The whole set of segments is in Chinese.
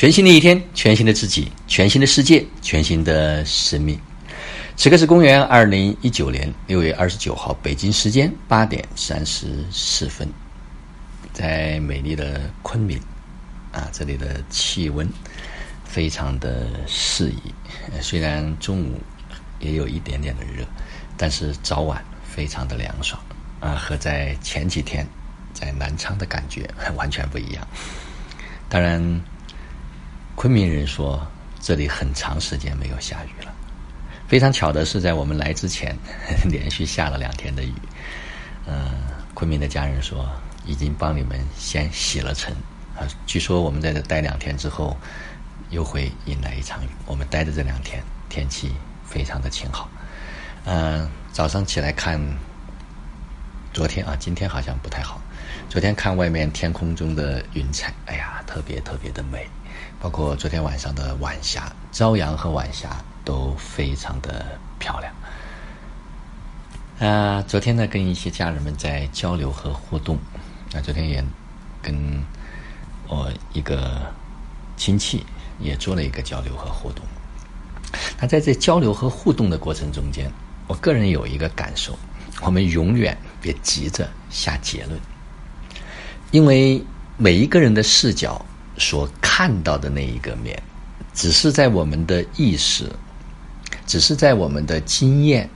全新的一天，全新的自己，全新的世界，全新的生命。此刻是公元二零一九年六月二十九号，北京时间八点三十四分，在美丽的昆明啊，这里的气温非常的适宜，虽然中午也有一点点的热，但是早晚非常的凉爽啊，和在前几天在南昌的感觉完全不一样。当然。昆明人说，这里很长时间没有下雨了。非常巧的是，在我们来之前，连续下了两天的雨。嗯，昆明的家人说，已经帮你们先洗了尘。啊，据说我们在这待两天之后，又会迎来一场雨。我们待的这两天，天气非常的晴好。嗯，早上起来看，昨天啊，今天好像不太好。昨天看外面天空中的云彩，哎呀，特别特别的美。包括昨天晚上的晚霞，朝阳和晚霞都非常的漂亮。啊，昨天呢，跟一些家人们在交流和互动。那昨天也跟我一个亲戚也做了一个交流和互动。那在这交流和互动的过程中间，我个人有一个感受：我们永远别急着下结论，因为每一个人的视角。所看到的那一个面，只是在我们的意识，只是在我们的经验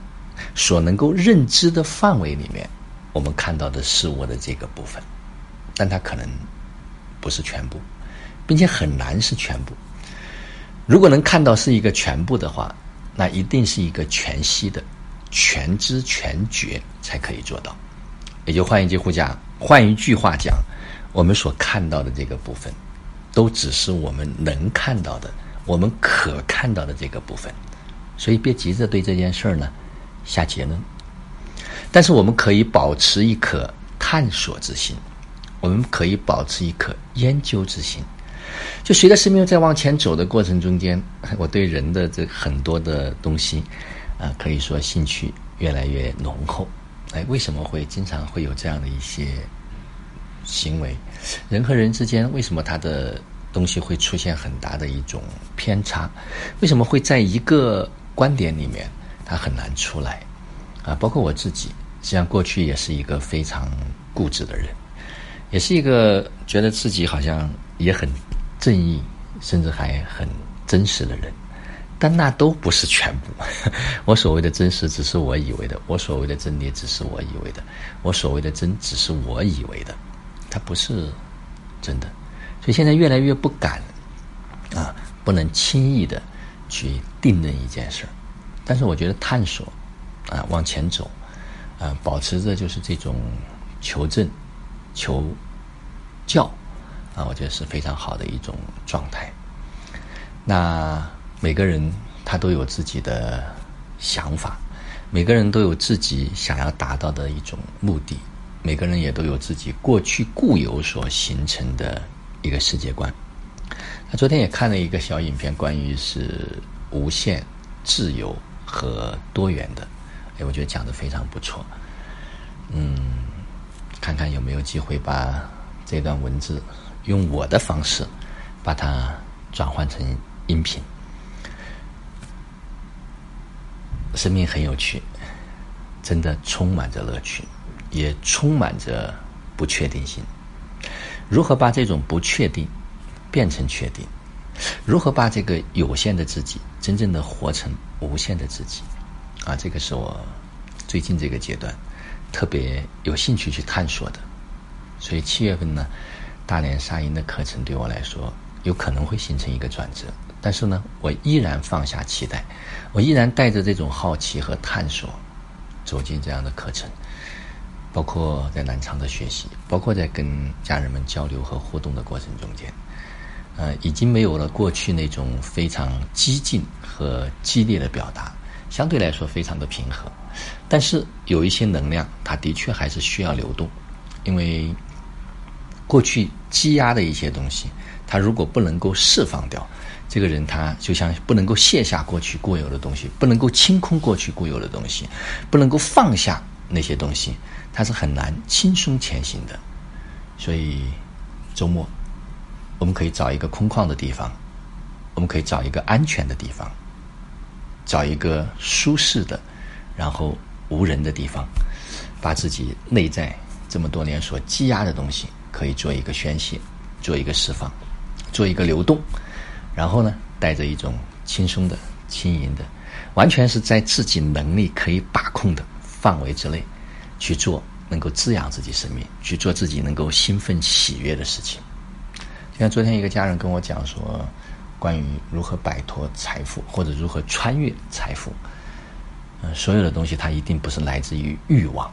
所能够认知的范围里面，我们看到的事物的这个部分，但它可能不是全部，并且很难是全部。如果能看到是一个全部的话，那一定是一个全息的、全知全觉才可以做到。也就换一句话讲，换一句话讲，我们所看到的这个部分。都只是我们能看到的，我们可看到的这个部分，所以别急着对这件事儿呢下结论。但是我们可以保持一颗探索之心，我们可以保持一颗研究之心。就随着生命在往前走的过程中间，我对人的这很多的东西啊，可以说兴趣越来越浓厚。哎，为什么会经常会有这样的一些？行为，人和人之间为什么他的东西会出现很大的一种偏差？为什么会在一个观点里面他很难出来？啊，包括我自己，实际上过去也是一个非常固执的人，也是一个觉得自己好像也很正义，甚至还很真实的人。但那都不是全部。我所谓的真实，只是我以为的；我所谓的真理，只是我以为的；我所谓的真，只是我以为的。它不是真的，所以现在越来越不敢啊，不能轻易的去定论一件事儿。但是我觉得探索啊，往前走啊，保持着就是这种求证、求教啊，我觉得是非常好的一种状态。那每个人他都有自己的想法，每个人都有自己想要达到的一种目的。每个人也都有自己过去固有所形成的一个世界观。他昨天也看了一个小影片，关于是无限、自由和多元的。哎，我觉得讲的非常不错。嗯，看看有没有机会把这段文字用我的方式把它转换成音频。生命很有趣，真的充满着乐趣。也充满着不确定性。如何把这种不确定变成确定？如何把这个有限的自己真正的活成无限的自己？啊，这个是我最近这个阶段特别有兴趣去探索的。所以七月份呢，大连沙鹰的课程对我来说有可能会形成一个转折。但是呢，我依然放下期待，我依然带着这种好奇和探索走进这样的课程。包括在南昌的学习，包括在跟家人们交流和互动的过程中间，呃，已经没有了过去那种非常激进和激烈的表达，相对来说非常的平和。但是有一些能量，它的确还是需要流动，因为过去积压的一些东西，它如果不能够释放掉，这个人他就像不能够卸下过去固有的东西，不能够清空过去固有的东西，不能够放下那些东西。它是很难轻松前行的，所以周末我们可以找一个空旷的地方，我们可以找一个安全的地方，找一个舒适的，然后无人的地方，把自己内在这么多年所积压的东西，可以做一个宣泄，做一个释放，做一个流动，然后呢，带着一种轻松的、轻盈的，完全是在自己能力可以把控的范围之内去做，能够滋养自己生命，去做自己能够兴奋喜悦的事情。就像昨天一个家人跟我讲说，关于如何摆脱财富或者如何穿越财富，嗯，所有的东西它一定不是来自于欲望，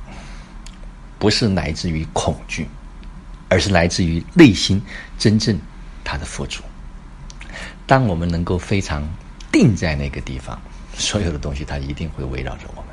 不是来自于恐惧，而是来自于内心真正它的付出。当我们能够非常定在那个地方，所有的东西它一定会围绕着我们。